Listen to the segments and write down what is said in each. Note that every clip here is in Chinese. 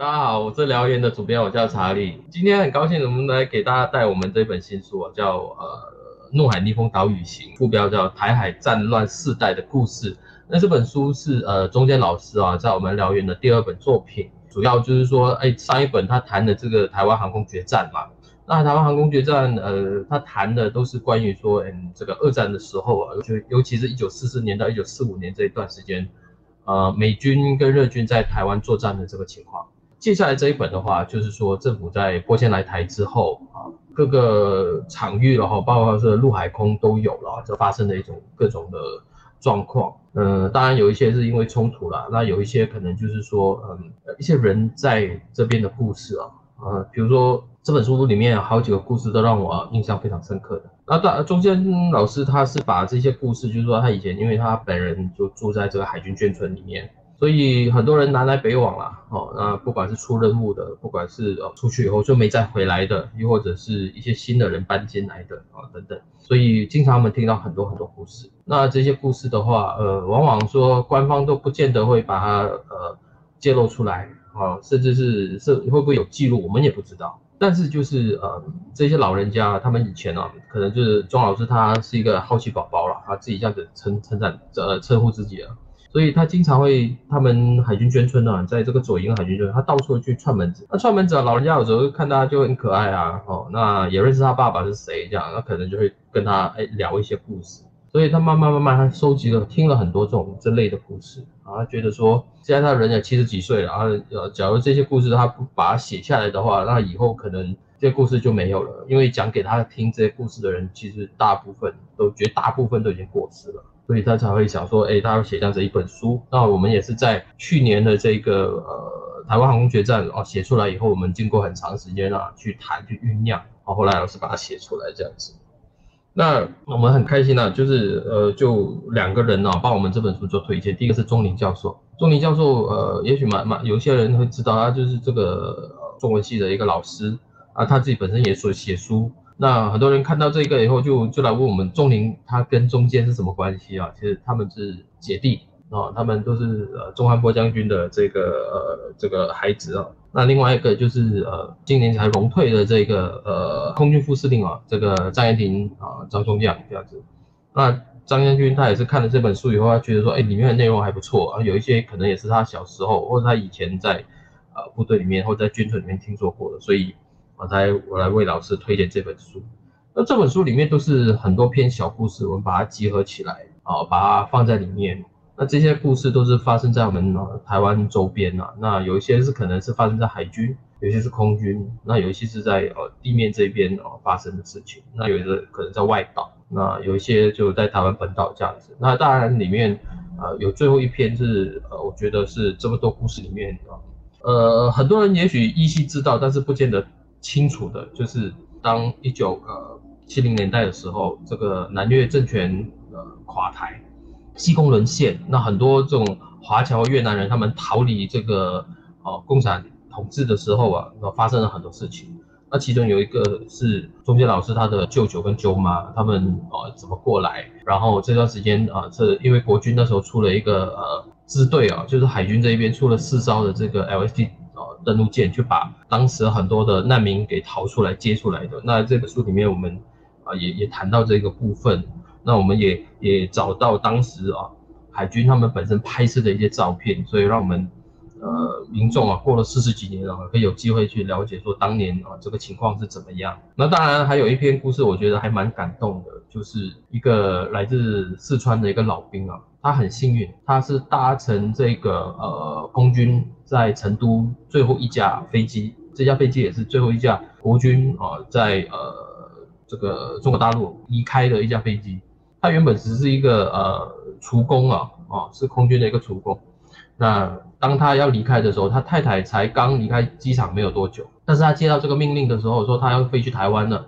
大家好，我是聊言的主编，我叫查理。今天很高兴我们来给大家带我们这本新书啊，叫呃《怒海逆风岛屿行》，副标叫《台海战乱世代的故事》。那这本书是呃中间老师啊，在我们聊言的第二本作品，主要就是说，哎，上一本他谈的这个台湾航空决战嘛。那台湾航空决战，呃，他谈的都是关于说，嗯，这个二战的时候啊，就尤其是一九四四年到一九四五年这一段时间，呃，美军跟日军在台湾作战的这个情况。接下来这一本的话，就是说政府在拨迁来台之后啊，各个场域然后包括是陆海空都有了，就发生的一种各种的状况。嗯，当然有一些是因为冲突了，那有一些可能就是说，嗯，一些人在这边的故事啊。呃，比如说这本书里面好几个故事都让我印象非常深刻的。那大中间老师他是把这些故事，就是说他以前因为他本人就住在这个海军眷村里面，所以很多人南来北往啦。哦，那不管是出任务的，不管是呃出去以后就没再回来的，又或者是一些新的人搬进来的啊等等，所以经常我们听到很多很多故事。那这些故事的话，呃，往往说官方都不见得会把它呃揭露出来。啊，甚至是是会不会有记录，我们也不知道。但是就是呃，这些老人家他们以前啊，可能就是庄老师他是一个好奇宝宝了，他自己这样子称称赞呃称呼自己了，所以他经常会他们海军眷村呢，在这个左营海军眷，他到处去串门子。那串门子啊，老人家有时候看他就很可爱啊，哦，那也认识他爸爸是谁这样，那可能就会跟他哎聊一些故事。所以他慢慢慢慢，他收集了听了很多这种这类的故事啊，他觉得说，现在他人也七十几岁了啊，呃，假如这些故事他不把它写下来的话，那以后可能这些故事就没有了，因为讲给他听这些故事的人，其实大部分都绝大部分都已经过世了，所以他才会想说，哎，他要写这样子一本书。那我们也是在去年的这个呃台湾航空决战哦写出来以后，我们经过很长时间啊去谈去酝酿，然后来老师把它写出来这样子。那我们很开心啊，就是呃，就两个人呢，帮我们这本书做推荐。第一个是钟林教授，钟林教授，呃，也许蛮蛮有些人会知道，他就是这个中文系的一个老师啊，他自己本身也所写书。那很多人看到这个以后，就就来问我们钟林他跟中间是什么关系啊？其实他们是姐弟。啊，他们都是呃钟汉波将军的这个呃这个孩子啊。那另外一个就是呃今年才荣退的这个呃空军副司令啊，这个张延廷啊张中将这样子。那张将军他也是看了这本书以后，他觉得说，哎，里面的内容还不错啊，有一些可能也是他小时候或者他以前在呃部队里面或者在军村里面听说过的，所以我才我来为老师推荐这本书。那这本书里面都是很多篇小故事，我们把它集合起来啊，把它放在里面。那这些故事都是发生在我们台湾周边呐，那有一些是可能是发生在海军，有些是空军，那有一些是在呃地面这边哦发生的事情，那有的可能在外岛，那有一些就在台湾本岛这样子。那当然里面呃有最后一篇是呃我觉得是这么多故事里面啊，呃很多人也许依稀知道，但是不见得清楚的，就是当一九呃七零年代的时候，这个南越政权呃垮台。西贡沦陷，那很多这种华侨越南人，他们逃离这个呃共产统治的时候啊，那发生了很多事情。那其中有一个是中间老师他的舅舅跟舅妈，他们呃怎么过来？然后这段时间啊，是因为国军那时候出了一个呃支队啊，就是海军这一边出了四艘的这个 LSD 登陆舰，去把当时很多的难民给逃出来接出来的。那这本书里面我们啊也也谈到这个部分。那我们也也找到当时啊海军他们本身拍摄的一些照片，所以让我们呃民众啊过了四十几年了，可以有机会去了解说当年啊这个情况是怎么样。那当然还有一篇故事，我觉得还蛮感动的，就是一个来自四川的一个老兵啊，他很幸运，他是搭乘这个呃空军在成都最后一架飞机，这架飞机也是最后一架国军啊在呃这个中国大陆离开的一架飞机。他原本只是一个呃厨工啊，哦，是空军的一个厨工。那当他要离开的时候，他太太才刚离开机场没有多久，但是他接到这个命令的时候，说他要飞去台湾了，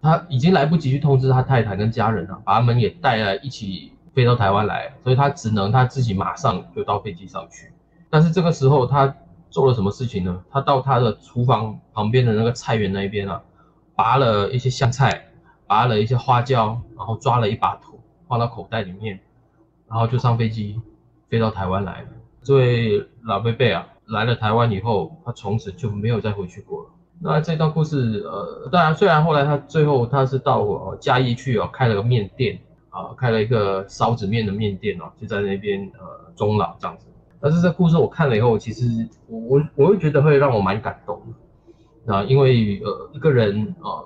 他已经来不及去通知他太太跟家人了，把他们也带来一起飞到台湾来，所以他只能他自己马上就到飞机上去。但是这个时候他做了什么事情呢？他到他的厨房旁边的那个菜园那边啊，拔了一些香菜。拔了一些花椒，然后抓了一把土放到口袋里面，然后就上飞机飞到台湾来了。这位老贝贝啊，来了台湾以后，他从此就没有再回去过了。那这段故事，呃，当然虽然后来他最后他是到呃嘉义去哦，开了个面店啊，开了一个烧子面的面店哦，就在那边呃终老这样子。但是这故事我看了以后，其实我我我会觉得会让我蛮感动的。啊，因为呃一个人啊，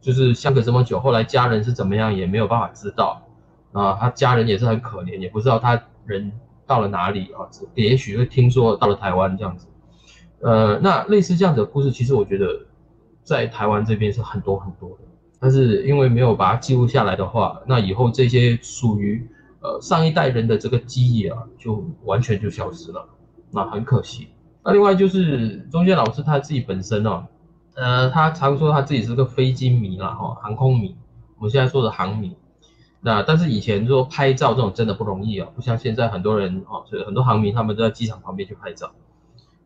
就是相隔这么久，后来家人是怎么样也没有办法知道。啊，他家人也是很可怜，也不知道他人到了哪里啊，也许会听说到了台湾这样子。呃，那类似这样的故事，其实我觉得在台湾这边是很多很多的，但是因为没有把它记录下来的话，那以后这些属于呃上一代人的这个记忆啊，就完全就消失了，那很可惜。那另外就是中间老师他自己本身哦，呃，他常说他自己是个飞机迷啦，哈，航空迷，我们现在说的航迷。那但是以前说拍照这种真的不容易啊，不像现在很多人哦，所以很多航迷他们都在机场旁边去拍照。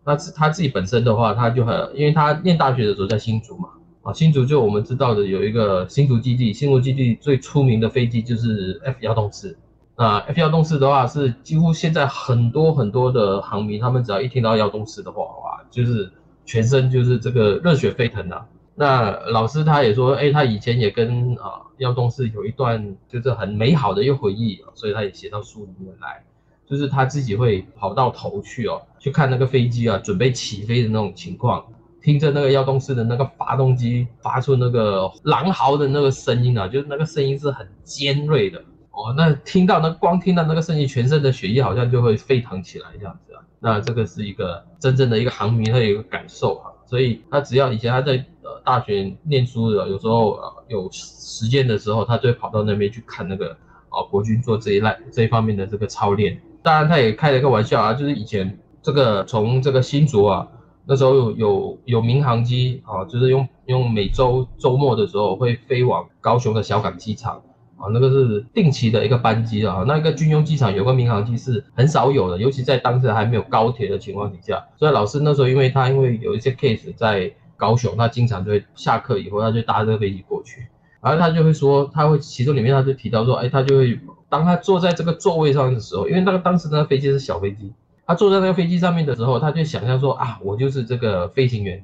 那是他自己本身的话，他就很，因为他念大学的时候在新竹嘛，啊，新竹就我们知道的有一个新竹基地，新竹基地最出名的飞机就是 F 幺洞四，那 F 幺洞四的话是几乎现在很多很多的航迷，他们只要一听到幺洞四的话，哇，就是全身就是这个热血沸腾啊。那老师他也说，哎，他以前也跟啊幺洞四有一段就是很美好的一个回忆，所以他也写到书里面来。就是他自己会跑到头去哦，去看那个飞机啊，准备起飞的那种情况，听着那个幺洞四的那个发动机发出那个狼嚎的那个声音啊，就是那个声音是很尖锐的哦。那听到那光听到那个声音，全身的血液好像就会沸腾起来这样子啊。那这个是一个真正的一个航迷的一个感受哈。所以他只要以前他在呃大学念书的，有时候呃有时间的时候，他就会跑到那边去看那个啊国军做这一类这一方面的这个操练。当然，他也开了一个玩笑啊，就是以前这个从这个新竹啊，那时候有有有民航机啊，就是用用每周周末的时候会飞往高雄的小港机场啊，那个是定期的一个班机啊。那个军用机场有个民航机是很少有的，尤其在当时还没有高铁的情况底下。所以老师那时候，因为他因为有一些 case 在高雄，他经常就会下课以后，他就搭这个飞机过去，然后他就会说，他会其中里面他就提到说，哎，他就会。当他坐在这个座位上的时候，因为那个当时那个飞机是小飞机，他坐在那个飞机上面的时候，他就想象说啊，我就是这个飞行员，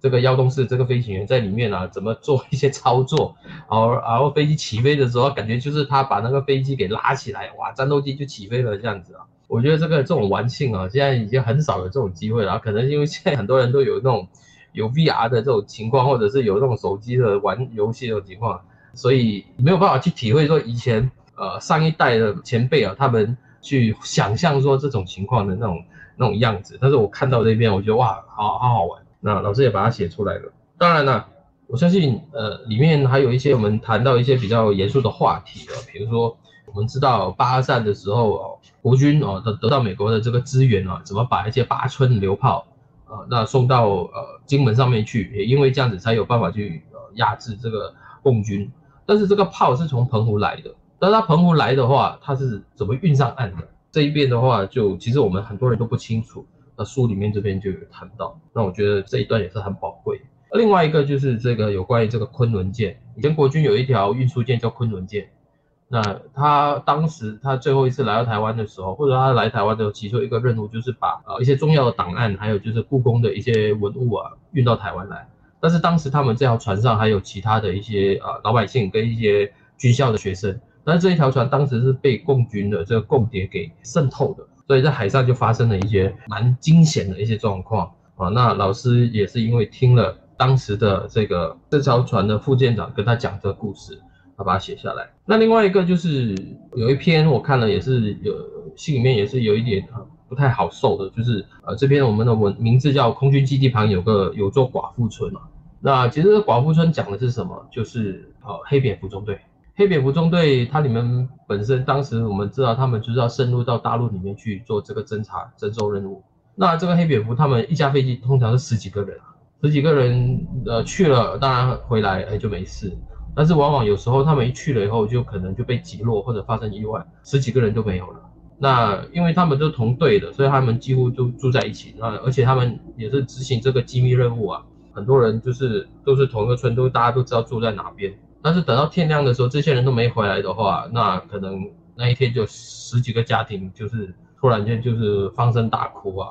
这个幺洞四这个飞行员在里面啊，怎么做一些操作，然后然后飞机起飞的时候，感觉就是他把那个飞机给拉起来，哇，战斗机就起飞了这样子啊。我觉得这个这种玩性啊，现在已经很少有这种机会了，可能因为现在很多人都有那种有 VR 的这种情况，或者是有那种手机的玩游戏的情况，所以没有办法去体会说以前。呃，上一代的前辈啊，他们去想象说这种情况的那种那种样子，但是我看到这边，我觉得哇，好好好玩。那老师也把它写出来了。当然了，我相信呃，里面还有一些我们谈到一些比较严肃的话题啊，比如说我们知道八二战的时候哦，国军哦得得到美国的这个资源啊，怎么把一些八村榴炮啊那送到呃金门上面去，也因为这样子才有办法去呃压制这个共军。但是这个炮是从澎湖来的。但他澎湖来的话，它是怎么运上岸的？这一边的话，就其实我们很多人都不清楚。那书里面这边就有谈到，那我觉得这一段也是很宝贵。另外一个就是这个有关于这个昆仑舰，以前国军有一条运输舰叫昆仑舰。那他当时他最后一次来到台湾的时候，或者他来台湾的时候，其中一个任务就是把呃一些重要的档案，还有就是故宫的一些文物啊运到台湾来。但是当时他们这条船上还有其他的一些啊老百姓跟一些军校的学生。但是这一条船当时是被共军的这个共谍给渗透的，所以在海上就发生了一些蛮惊险的一些状况啊。那老师也是因为听了当时的这个这条船的副舰长跟他讲这个故事，他把它写下来。那另外一个就是有一篇我看了也是有心里面也是有一点不太好受的，就是呃这篇我们的文名字叫空军基地旁有个有座寡妇村嘛。那其实寡妇村讲的是什么？就是呃黑蝙蝠中队。黑蝙蝠中队，它里面本身当时我们知道，他们就是要深入到大陆里面去做这个侦查侦收任务。那这个黑蝙蝠，他们一架飞机通常是十几个人，十几个人呃去了，当然回来哎就没事。但是往往有时候他们一去了以后，就可能就被击落或者发生意外，十几个人就没有了。那因为他们都同队的，所以他们几乎都住在一起。那而且他们也是执行这个机密任务啊，很多人就是都是同一个村，都大家都知道住在哪边。但是等到天亮的时候，这些人都没回来的话，那可能那一天就十几个家庭就是突然间就是放声大哭啊，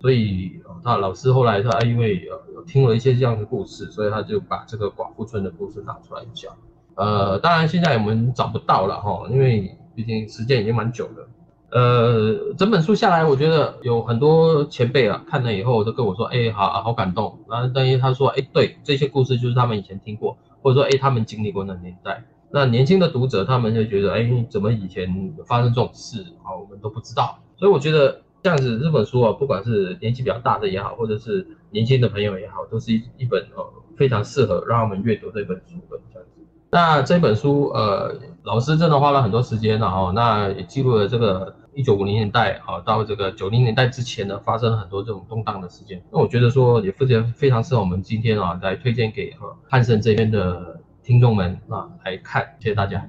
所以他老师后来他因为有听了一些这样的故事，所以他就把这个寡妇村的故事拿出来讲。呃，当然现在我们找不到了哈，因为毕竟时间已经蛮久了。呃，整本书下来，我觉得有很多前辈啊看了以后都跟我说，哎，好好感动。然后等于他说，哎，对，这些故事就是他们以前听过，或者说，哎，他们经历过那年代。那年轻的读者他们就觉得，哎，怎么以前发生这种事啊，我们都不知道。所以我觉得这样子这本书啊，不管是年纪比较大的也好，或者是年轻的朋友也好，都是一一本呃非常适合让他们阅读的一本书的这样子。那这本书呃，老师真的花了很多时间了哈，那也记录了这个。一九五零年代啊，到这个九零年代之前呢，发生了很多这种动荡的事件。那我觉得说也非常非常适合我们今天啊来推荐给汉森这边的听众们啊来看。谢谢大家。